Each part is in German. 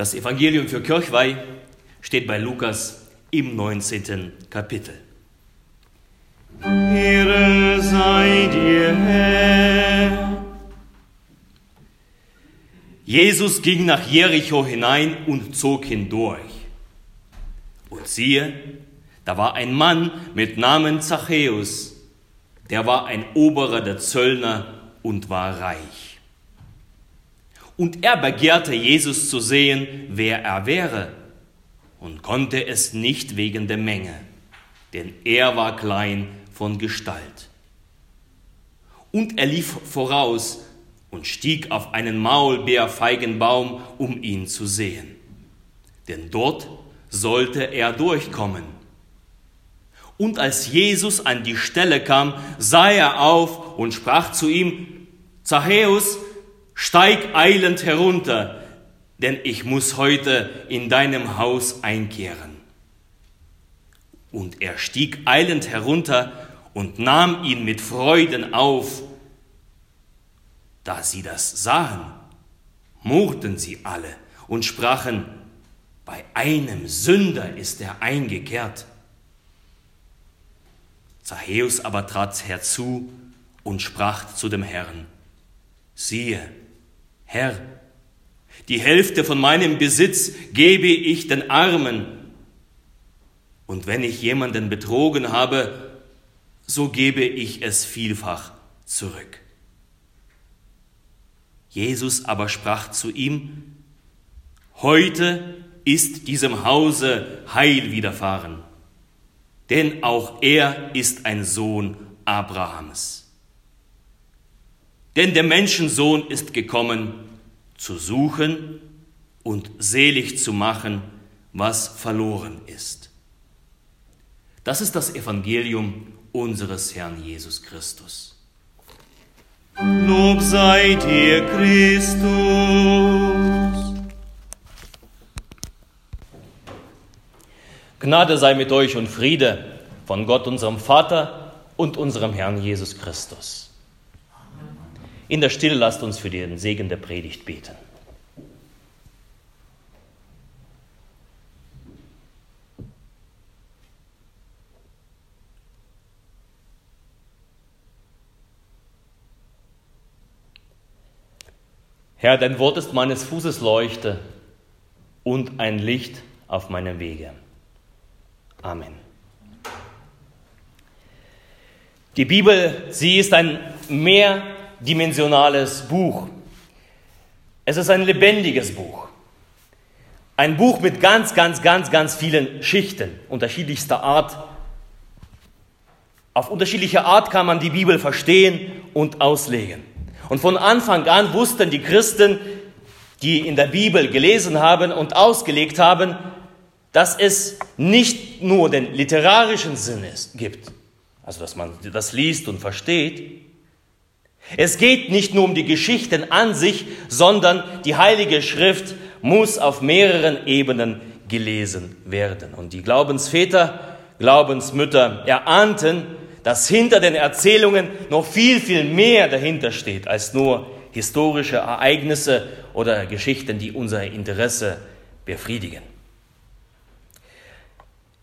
Das Evangelium für Kirchweih steht bei Lukas im 19. Kapitel. Ehre sei dir, Herr. Jesus ging nach Jericho hinein und zog hindurch. Und siehe, da war ein Mann mit Namen Zachäus, der war ein Oberer der Zöllner und war reich. Und er begehrte Jesus zu sehen, wer er wäre, und konnte es nicht wegen der Menge, denn er war klein von Gestalt. Und er lief voraus und stieg auf einen Maulbeerfeigenbaum, um ihn zu sehen. Denn dort sollte er durchkommen. Und als Jesus an die Stelle kam, sah er auf und sprach zu ihm, Zachäus, steig eilend herunter, denn ich muss heute in deinem Haus einkehren. Und er stieg eilend herunter und nahm ihn mit Freuden auf. Da sie das sahen, murrten sie alle und sprachen, bei einem Sünder ist er eingekehrt. Zachäus aber trat herzu und sprach zu dem Herrn, siehe, Herr, die Hälfte von meinem Besitz gebe ich den Armen, und wenn ich jemanden betrogen habe, so gebe ich es vielfach zurück. Jesus aber sprach zu ihm, Heute ist diesem Hause Heil widerfahren, denn auch er ist ein Sohn Abrahams. Denn der Menschensohn ist gekommen, zu suchen und selig zu machen, was verloren ist. Das ist das Evangelium unseres Herrn Jesus Christus. Lob sei dir, Christus. Gnade sei mit euch und Friede von Gott, unserem Vater und unserem Herrn Jesus Christus. In der Stille lasst uns für den Segen der Predigt beten. Herr, dein Wort ist meines Fußes Leuchte und ein Licht auf meinem Wege. Amen. Die Bibel, sie ist ein mehrdimensionales Buch. Es ist ein lebendiges Buch. Ein Buch mit ganz, ganz, ganz, ganz vielen Schichten unterschiedlichster Art. Auf unterschiedliche Art kann man die Bibel verstehen und auslegen. Und von Anfang an wussten die Christen, die in der Bibel gelesen haben und ausgelegt haben, dass es nicht nur den literarischen Sinn gibt, also dass man das liest und versteht. Es geht nicht nur um die Geschichten an sich, sondern die Heilige Schrift muss auf mehreren Ebenen gelesen werden. Und die Glaubensväter, Glaubensmütter erahnten, dass hinter den Erzählungen noch viel, viel mehr dahinter steht als nur historische Ereignisse oder Geschichten, die unser Interesse befriedigen.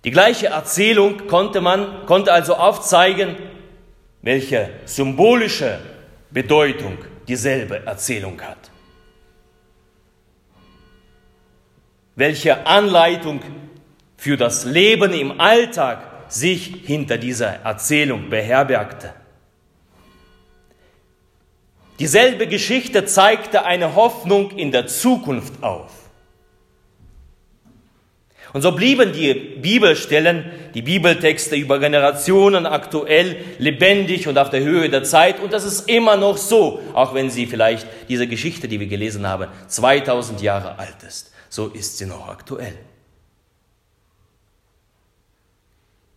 Die gleiche Erzählung konnte man, konnte also aufzeigen, welche symbolische Bedeutung dieselbe Erzählung hat. Welche Anleitung für das Leben im Alltag sich hinter dieser Erzählung beherbergte. Dieselbe Geschichte zeigte eine Hoffnung in der Zukunft auf. Und so blieben die Bibelstellen, die Bibeltexte über Generationen aktuell, lebendig und auf der Höhe der Zeit. Und das ist immer noch so, auch wenn sie vielleicht diese Geschichte, die wir gelesen haben, 2000 Jahre alt ist. So ist sie noch aktuell.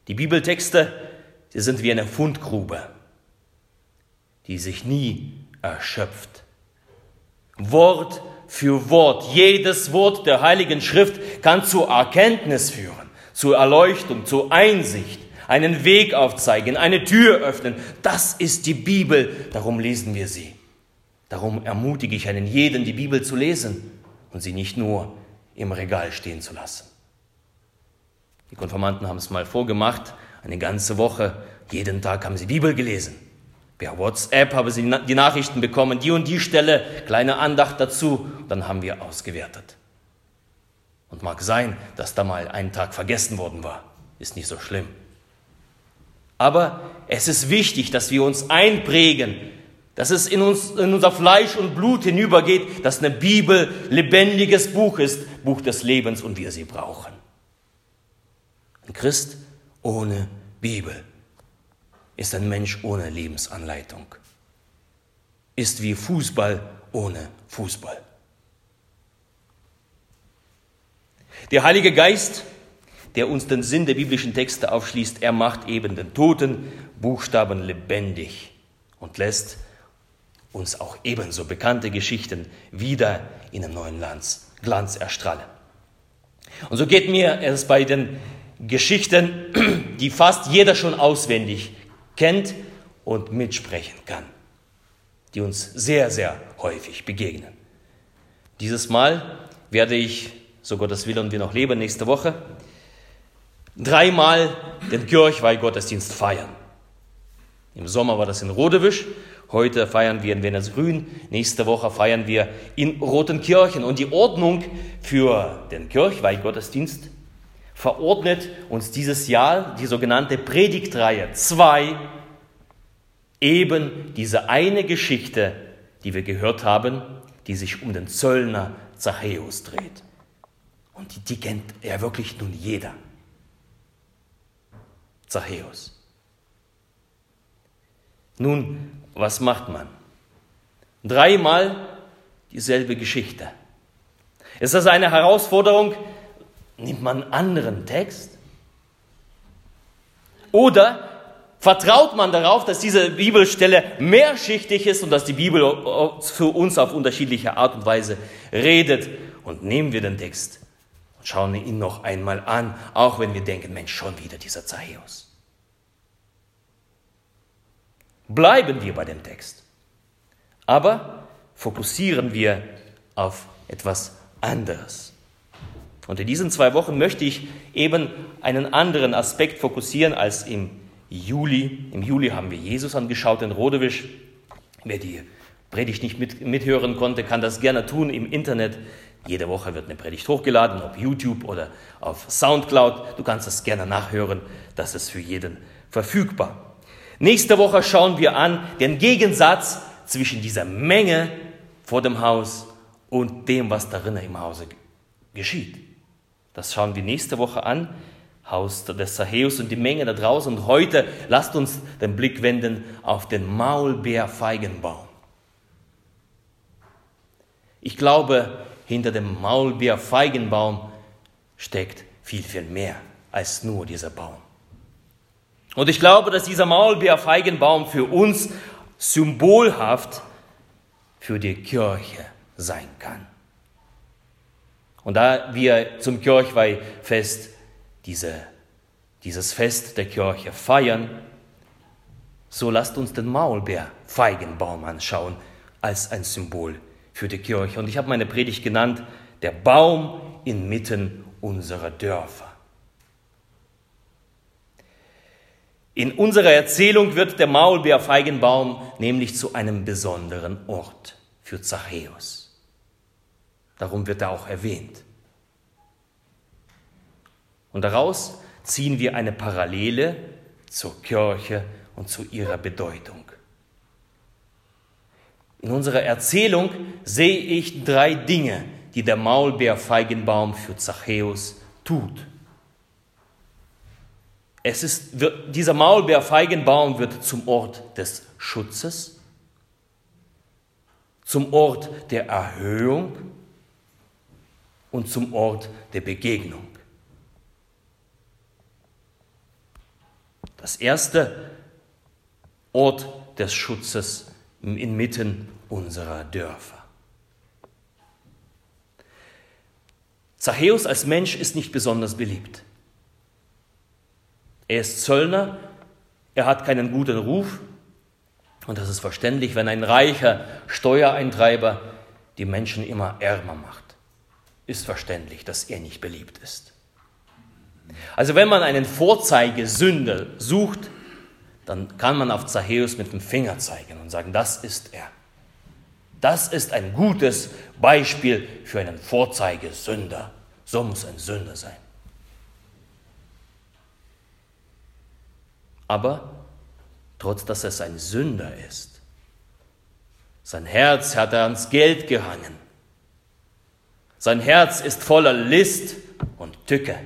Die Bibeltexte, sie sind wie eine Fundgrube, die sich nie erschöpft. Wort für Wort, jedes Wort der Heiligen Schrift kann zur Erkenntnis führen, zur Erleuchtung, zur Einsicht, einen Weg aufzeigen, eine Tür öffnen. Das ist die Bibel, darum lesen wir sie. Darum ermutige ich einen jeden, die Bibel zu lesen und sie nicht nur im Regal stehen zu lassen. Die Konformanten haben es mal vorgemacht, eine ganze Woche, jeden Tag haben sie Bibel gelesen. Per WhatsApp haben sie die Nachrichten bekommen, die und die Stelle, kleine Andacht dazu, dann haben wir ausgewertet. Und mag sein, dass da mal ein Tag vergessen worden war, ist nicht so schlimm. Aber es ist wichtig, dass wir uns einprägen, dass es in, uns, in unser Fleisch und Blut hinübergeht, dass eine Bibel lebendiges Buch ist, Buch des Lebens und wir sie brauchen. Ein Christ ohne Bibel ist ein Mensch ohne Lebensanleitung, ist wie Fußball ohne Fußball. Der Heilige Geist, der uns den Sinn der biblischen Texte aufschließt, er macht eben den toten Buchstaben lebendig und lässt uns auch ebenso bekannte Geschichten wieder in einem neuen Glanz, Glanz erstrahlen. Und so geht mir es bei den Geschichten, die fast jeder schon auswendig kennt und mitsprechen kann, die uns sehr, sehr häufig begegnen. Dieses Mal werde ich, so Gottes Wille und wir noch leben, nächste Woche, dreimal den Kirchweihgottesdienst feiern. Im Sommer war das in Rodewisch Heute feiern wir in Vennesgrün, nächste Woche feiern wir in Rotenkirchen. Und die Ordnung für den Kirchweihgottesdienst verordnet uns dieses Jahr die sogenannte Predigtreihe 2, eben diese eine Geschichte, die wir gehört haben, die sich um den Zöllner Zachäus dreht. Und die, die kennt ja wirklich nun jeder. Zachäus. Nun, was macht man? Dreimal dieselbe Geschichte. Ist das eine Herausforderung? Nimmt man einen anderen Text? Oder vertraut man darauf, dass diese Bibelstelle mehrschichtig ist und dass die Bibel für uns auf unterschiedliche Art und Weise redet? Und nehmen wir den Text und schauen ihn noch einmal an, auch wenn wir denken, Mensch, schon wieder dieser Zachäus. Bleiben wir bei dem Text. Aber fokussieren wir auf etwas anderes. Und in diesen zwei Wochen möchte ich eben einen anderen Aspekt fokussieren als im Juli. Im Juli haben wir Jesus angeschaut in Rodewisch. Wer die Predigt nicht mit, mithören konnte, kann das gerne tun im Internet. Jede Woche wird eine Predigt hochgeladen, auf YouTube oder auf Soundcloud. Du kannst das gerne nachhören. Das ist für jeden verfügbar. Nächste Woche schauen wir an den Gegensatz zwischen dieser Menge vor dem Haus und dem, was darin im Hause geschieht. Das schauen wir nächste Woche an. Haus des Zachäus und die Menge da draußen. Und heute lasst uns den Blick wenden auf den Maulbeerfeigenbaum. Ich glaube, hinter dem Maulbeerfeigenbaum steckt viel, viel mehr als nur dieser Baum. Und ich glaube, dass dieser Maulbeerfeigenbaum für uns symbolhaft für die Kirche sein kann. Und da wir zum Kirchweihfest diese, dieses Fest der Kirche feiern, so lasst uns den Maulbeerfeigenbaum anschauen als ein Symbol für die Kirche. Und ich habe meine Predigt genannt, der Baum inmitten unserer Dörfer. In unserer Erzählung wird der Maulbeerfeigenbaum nämlich zu einem besonderen Ort für Zachäus. Darum wird er auch erwähnt. Und daraus ziehen wir eine Parallele zur Kirche und zu ihrer Bedeutung. In unserer Erzählung sehe ich drei Dinge, die der Maulbeerfeigenbaum für Zachäus tut. Es ist, wird, dieser Maulbeerfeigenbaum wird zum Ort des Schutzes, zum Ort der Erhöhung und zum Ort der Begegnung. Das erste Ort des Schutzes inmitten unserer Dörfer. Zachäus als Mensch ist nicht besonders beliebt. Er ist Zöllner, er hat keinen guten Ruf. Und das ist verständlich, wenn ein reicher Steuereintreiber die Menschen immer ärmer macht. Ist verständlich, dass er nicht beliebt ist. Also wenn man einen Vorzeigesünder sucht, dann kann man auf Zachäus mit dem Finger zeigen und sagen, das ist er. Das ist ein gutes Beispiel für einen Vorzeigesünder. So muss ein Sünder sein. Aber trotz dass es ein Sünder ist, sein Herz hat er ans Geld gehangen. Sein Herz ist voller List und Tücke.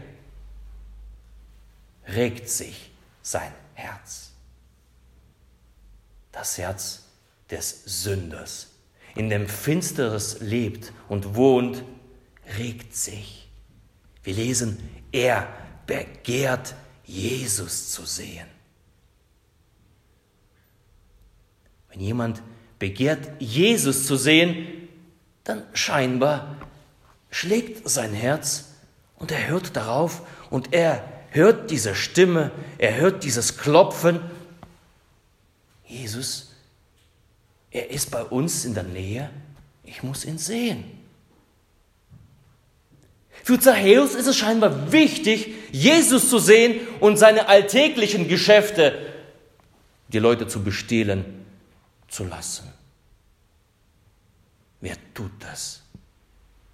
Regt sich sein Herz. Das Herz des Sünders, in dem Finsteres lebt und wohnt, regt sich. Wir lesen, er begehrt Jesus zu sehen. Wenn jemand begehrt, Jesus zu sehen, dann scheinbar schlägt sein Herz und er hört darauf und er hört diese Stimme, er hört dieses Klopfen. Jesus, er ist bei uns in der Nähe, ich muss ihn sehen. Für Zachäus ist es scheinbar wichtig, Jesus zu sehen und seine alltäglichen Geschäfte, die Leute zu bestehlen, zu lassen. Wer tut das?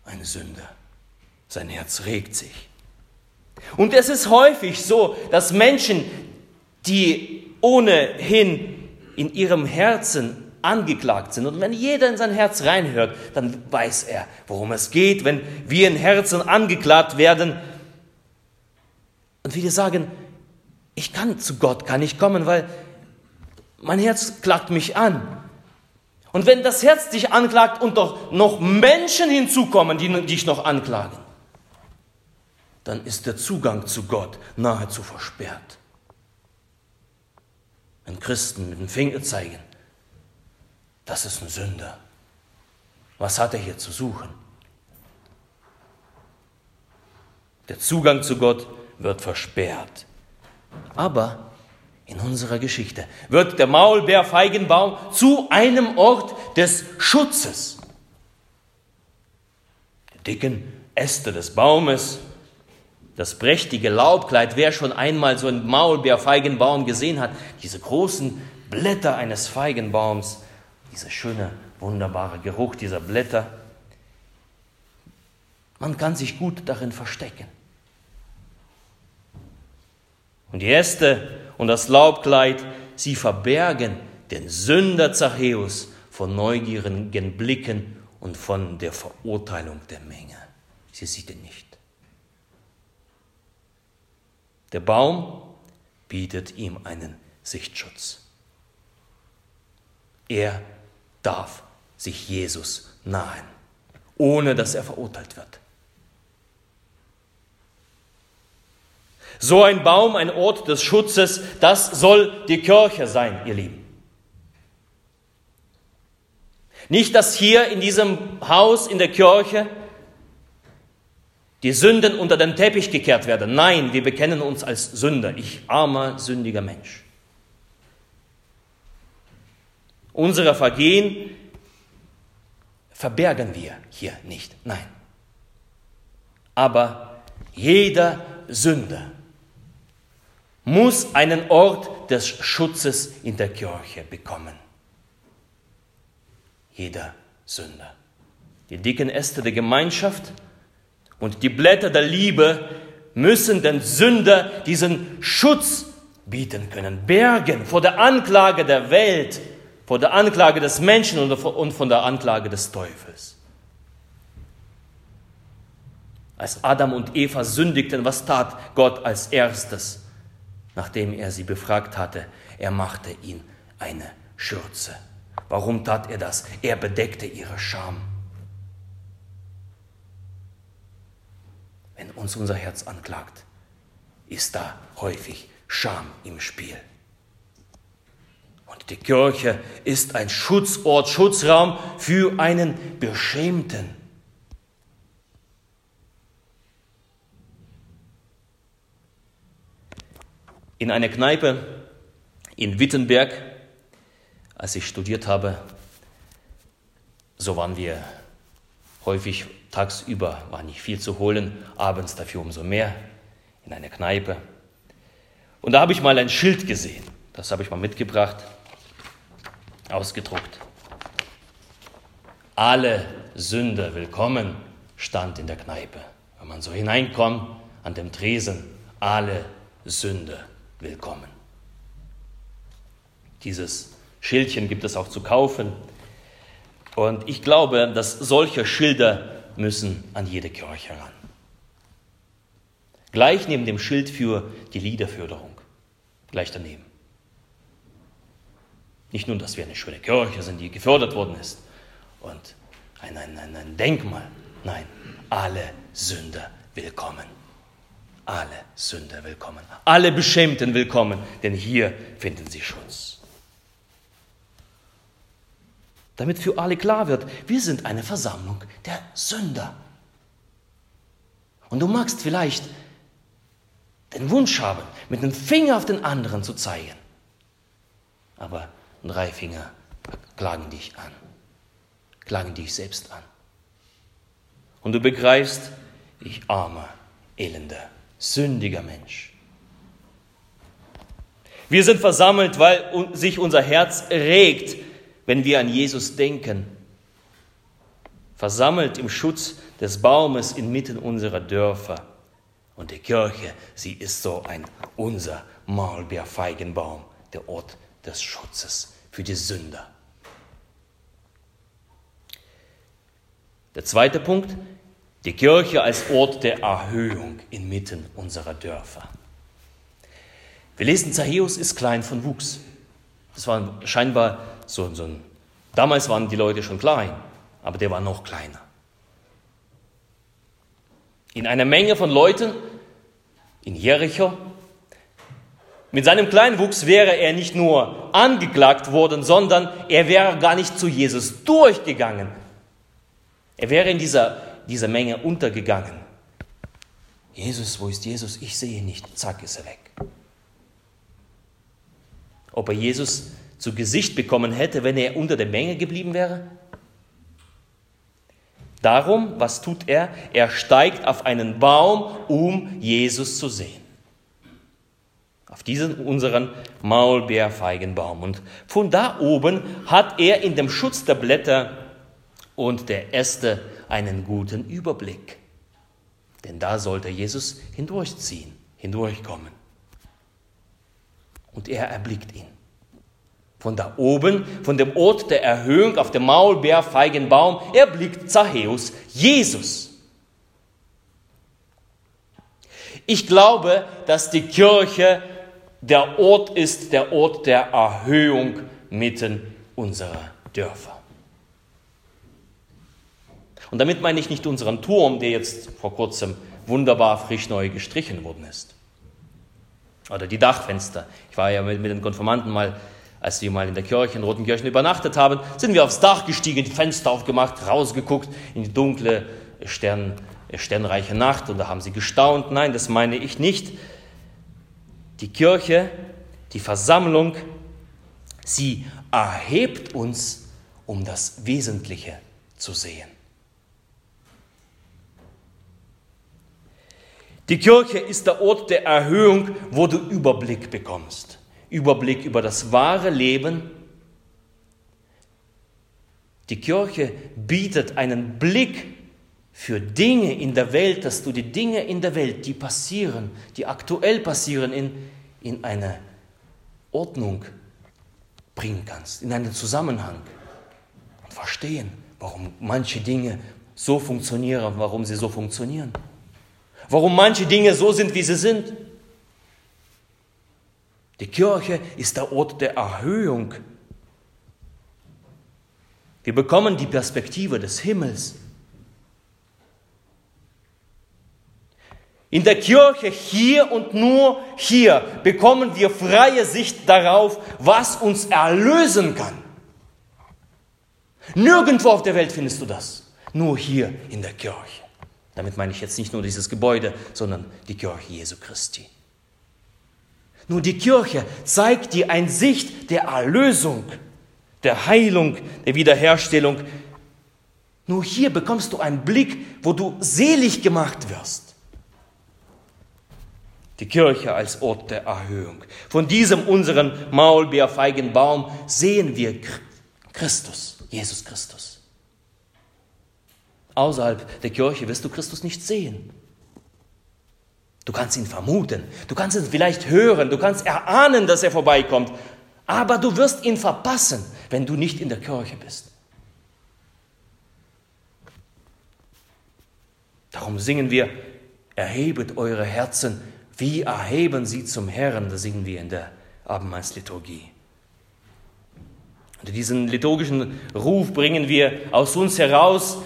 Ein Sünder. Sein Herz regt sich. Und es ist häufig so, dass Menschen, die ohnehin in ihrem Herzen angeklagt sind. Und wenn jeder in sein Herz reinhört, dann weiß er, worum es geht, wenn wir in Herzen angeklagt werden. Und wir sagen, ich kann zu Gott, kann ich kommen, weil mein Herz klagt mich an. Und wenn das Herz dich anklagt und doch noch Menschen hinzukommen, die dich noch anklagen, dann ist der Zugang zu Gott nahezu versperrt. Wenn Christen mit dem Finger zeigen, das ist ein Sünder. Was hat er hier zu suchen? Der Zugang zu Gott wird versperrt. Aber in unserer Geschichte wird der Maulbeerfeigenbaum zu einem Ort des Schutzes. Die dicken Äste des Baumes, das prächtige Laubkleid, wer schon einmal so einen Maulbeerfeigenbaum gesehen hat, diese großen Blätter eines Feigenbaums, dieser schöne, wunderbare Geruch dieser Blätter. Man kann sich gut darin verstecken. Und die Äste und das Laubkleid, sie verbergen den Sünder Zachäus von neugierigen Blicken und von der Verurteilung der Menge. Sie sieht ihn nicht. Der Baum bietet ihm einen Sichtschutz. Er darf sich Jesus nahen, ohne dass er verurteilt wird. So ein Baum, ein Ort des Schutzes, das soll die Kirche sein, ihr Lieben. Nicht, dass hier in diesem Haus, in der Kirche, die Sünden unter den Teppich gekehrt werden. Nein, wir bekennen uns als Sünder. Ich armer, sündiger Mensch. Unsere Vergehen verbergen wir hier nicht. Nein. Aber jeder Sünder muss einen Ort des Schutzes in der Kirche bekommen. Jeder Sünder. Die dicken Äste der Gemeinschaft und die Blätter der Liebe müssen den Sünder diesen Schutz bieten können, bergen vor der Anklage der Welt, vor der Anklage des Menschen und von der Anklage des Teufels. Als Adam und Eva sündigten, was tat Gott als erstes? Nachdem er sie befragt hatte, er machte ihn eine Schürze. Warum tat er das? Er bedeckte ihre Scham. Wenn uns unser Herz anklagt, ist da häufig Scham im Spiel. Und die Kirche ist ein Schutzort, Schutzraum für einen Beschämten. In einer Kneipe in Wittenberg, als ich studiert habe. So waren wir Häufig tagsüber war nicht viel zu holen, abends dafür umso mehr in einer Kneipe. Und da habe ich mal ein Schild gesehen. Das habe ich mal mitgebracht, ausgedruckt. Alle Sünder willkommen stand in der Kneipe. Wenn man so hineinkommt an dem Tresen, alle Sünder willkommen. Dieses Schildchen gibt es auch zu kaufen. Und ich glaube, dass solche Schilder müssen an jede Kirche ran. Gleich neben dem Schild für die Liederförderung. Gleich daneben. Nicht nur, dass wir eine schöne Kirche sind, die gefördert worden ist und ein, ein, ein, ein Denkmal. Nein, alle Sünder willkommen. Alle Sünder willkommen. Alle Beschämten willkommen, denn hier finden sie Schutz. Damit für alle klar wird, wir sind eine Versammlung der Sünder. Und du magst vielleicht den Wunsch haben, mit einem Finger auf den anderen zu zeigen. Aber drei Finger klagen dich an, klagen dich selbst an. Und du begreifst, ich armer, elender, sündiger Mensch. Wir sind versammelt, weil sich unser Herz regt, wenn wir an Jesus denken. Versammelt im Schutz des Baumes inmitten unserer Dörfer. Und die Kirche, sie ist so ein unser Maulbeerfeigenbaum, der Ort des Schutzes für die Sünder. Der zweite Punkt, die Kirche als Ort der Erhöhung inmitten unserer Dörfer. Wir lesen, Zachäus ist klein von Wuchs. Das war scheinbar so, so ein, damals waren die Leute schon klein, aber der war noch kleiner. In einer Menge von Leuten in Jericho. Mit seinem Kleinwuchs wäre er nicht nur angeklagt worden, sondern er wäre gar nicht zu Jesus durchgegangen. Er wäre in dieser dieser Menge untergegangen. Jesus, wo ist Jesus? Ich sehe ihn nicht. Zack, ist er weg. Ob er Jesus zu Gesicht bekommen hätte, wenn er unter der Menge geblieben wäre? Darum, was tut er? Er steigt auf einen Baum, um Jesus zu sehen. Auf diesen unseren Maulbeerfeigenbaum. Und von da oben hat er in dem Schutz der Blätter und der Äste einen guten Überblick. Denn da sollte Jesus hindurchziehen, hindurchkommen. Und er erblickt ihn. Von da oben, von dem Ort der Erhöhung auf dem Maulbeerfeigenbaum, erblickt Zachäus Jesus. Ich glaube, dass die Kirche der Ort ist, der Ort der Erhöhung mitten unserer Dörfer. Und damit meine ich nicht unseren Turm, der jetzt vor kurzem wunderbar frisch neu gestrichen worden ist. Oder die Dachfenster. Ich war ja mit, mit den Konformanten mal, als wir mal in der Kirche, in Rotenkirchen übernachtet haben, sind wir aufs Dach gestiegen, die Fenster aufgemacht, rausgeguckt in die dunkle, Stern, sternreiche Nacht und da haben sie gestaunt. Nein, das meine ich nicht. Die Kirche, die Versammlung, sie erhebt uns, um das Wesentliche zu sehen. Die Kirche ist der Ort der Erhöhung, wo du Überblick bekommst. Überblick über das wahre Leben. Die Kirche bietet einen Blick für Dinge in der Welt, dass du die Dinge in der Welt, die passieren, die aktuell passieren, in, in eine Ordnung bringen kannst, in einen Zusammenhang und verstehen, warum manche Dinge so funktionieren, warum sie so funktionieren warum manche Dinge so sind, wie sie sind. Die Kirche ist der Ort der Erhöhung. Wir bekommen die Perspektive des Himmels. In der Kirche hier und nur hier bekommen wir freie Sicht darauf, was uns erlösen kann. Nirgendwo auf der Welt findest du das, nur hier in der Kirche. Damit meine ich jetzt nicht nur dieses Gebäude, sondern die Kirche Jesu Christi. Nur die Kirche zeigt dir eine Sicht der Erlösung, der Heilung, der Wiederherstellung. Nur hier bekommst du einen Blick, wo du selig gemacht wirst. Die Kirche als Ort der Erhöhung. Von diesem unseren Maulbeerfeigenbaum sehen wir Christus, Jesus Christus. Außerhalb der Kirche wirst du Christus nicht sehen. Du kannst ihn vermuten, du kannst ihn vielleicht hören, du kannst erahnen, dass er vorbeikommt, aber du wirst ihn verpassen, wenn du nicht in der Kirche bist. Darum singen wir, erhebet eure Herzen, wie erheben sie zum Herrn, das singen wir in der Abendmahlsliturgie. Und diesen liturgischen Ruf bringen wir aus uns heraus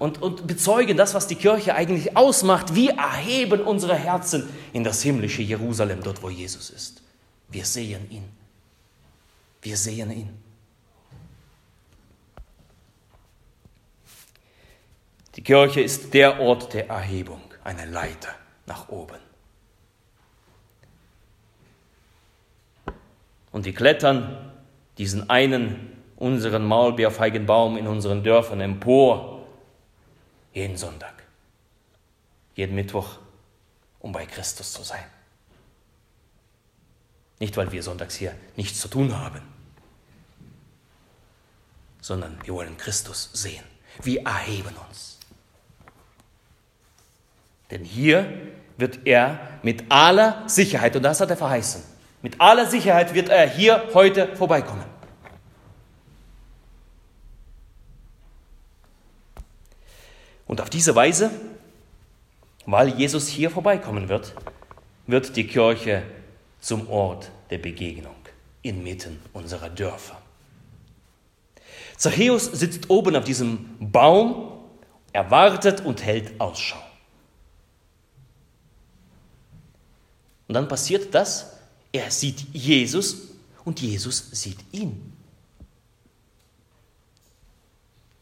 und, und bezeugen das, was die Kirche eigentlich ausmacht. Wir erheben unsere Herzen in das himmlische Jerusalem, dort wo Jesus ist. Wir sehen ihn. Wir sehen ihn. Die Kirche ist der Ort der Erhebung, eine Leiter nach oben. Und wir klettern diesen einen, unseren Maulbeerfeigenbaum in unseren Dörfern empor, jeden Sonntag, jeden Mittwoch, um bei Christus zu sein. Nicht, weil wir sonntags hier nichts zu tun haben, sondern wir wollen Christus sehen. Wir erheben uns. Denn hier wird er mit aller Sicherheit, und das hat er verheißen, mit aller Sicherheit wird er hier heute vorbeikommen. Und auf diese Weise, weil Jesus hier vorbeikommen wird, wird die Kirche zum Ort der Begegnung inmitten unserer Dörfer. Zachäus sitzt oben auf diesem Baum, er wartet und hält Ausschau. Und dann passiert das, er sieht Jesus und Jesus sieht ihn.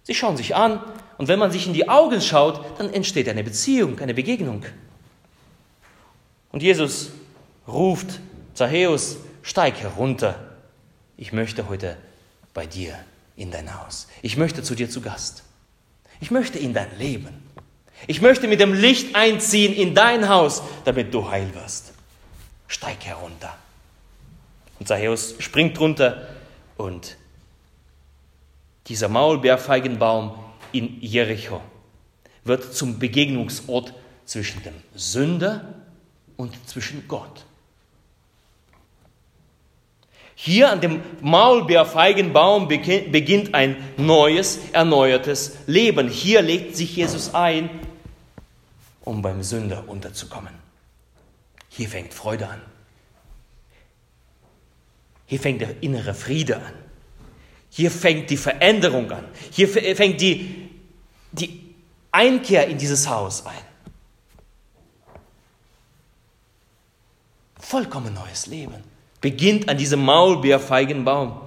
Sie schauen sich an und wenn man sich in die Augen schaut, dann entsteht eine Beziehung, eine Begegnung. Und Jesus ruft Zachäus, steig herunter. Ich möchte heute bei dir in dein Haus. Ich möchte zu dir zu Gast. Ich möchte in dein Leben. Ich möchte mit dem Licht einziehen in dein Haus, damit du heil wirst steig herunter. Und Zachäus springt runter und dieser Maulbeerfeigenbaum in Jericho wird zum Begegnungsort zwischen dem Sünder und zwischen Gott. Hier an dem Maulbeerfeigenbaum beginnt ein neues, erneuertes Leben. Hier legt sich Jesus ein, um beim Sünder unterzukommen. Hier fängt Freude an. Hier fängt der innere Friede an. Hier fängt die Veränderung an. Hier fängt die, die Einkehr in dieses Haus ein. Vollkommen neues Leben beginnt an diesem Maulbeerfeigenbaum.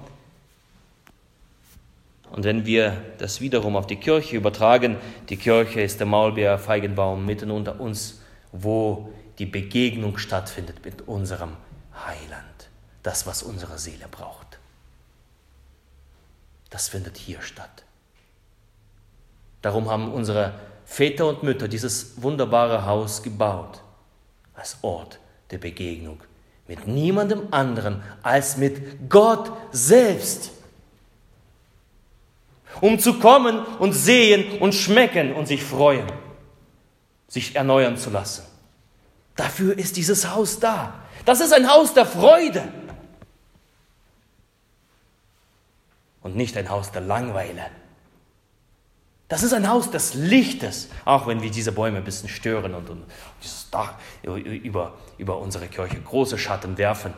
Und wenn wir das wiederum auf die Kirche übertragen, die Kirche ist der Maulbeerfeigenbaum mitten unter uns, wo die Begegnung stattfindet mit unserem Heiland. Das, was unsere Seele braucht. Das findet hier statt. Darum haben unsere Väter und Mütter dieses wunderbare Haus gebaut, als Ort der Begegnung mit niemandem anderen als mit Gott selbst. Um zu kommen und sehen und schmecken und sich freuen, sich erneuern zu lassen. Dafür ist dieses Haus da. Das ist ein Haus der Freude. Und nicht ein Haus der Langweile. Das ist ein Haus des Lichtes, auch wenn wir diese Bäume ein bisschen stören und, und dieses Dach über, über unsere Kirche große Schatten werfen.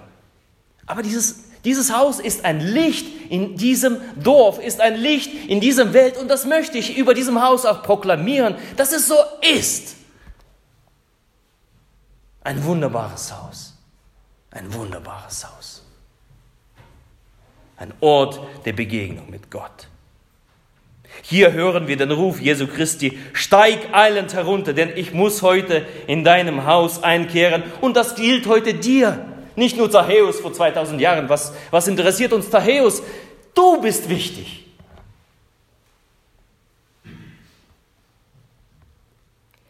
Aber dieses, dieses Haus ist ein Licht in diesem Dorf, ist ein Licht in diesem Welt und das möchte ich über diesem Haus auch proklamieren, dass es so ist. Ein wunderbares Haus. Ein wunderbares Haus. Ein Ort der Begegnung mit Gott. Hier hören wir den Ruf Jesu Christi, steig eilend herunter, denn ich muss heute in deinem Haus einkehren und das gilt heute dir. Nicht nur Zachäus vor 2000 Jahren. Was, was interessiert uns Zachäus? Du bist wichtig.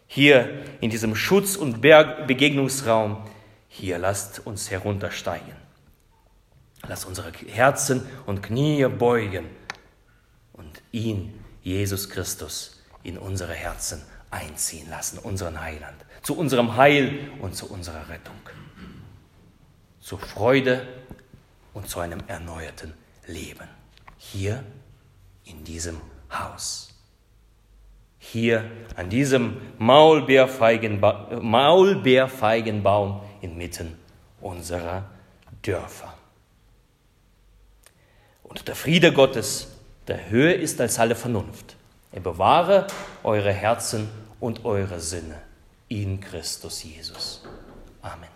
Hier in diesem Schutz- und Begegnungsraum, hier lasst uns heruntersteigen. Lasst unsere Herzen und Knie beugen und ihn, Jesus Christus, in unsere Herzen einziehen lassen, unseren Heiland, zu unserem Heil und zu unserer Rettung, zur Freude und zu einem erneuerten Leben. Hier in diesem Haus. Hier an diesem Maulbeerfeigenba Maulbeerfeigenbaum inmitten unserer Dörfer. Und der Friede Gottes, der höher ist als alle Vernunft, er bewahre eure Herzen und eure Sinne in Christus Jesus. Amen.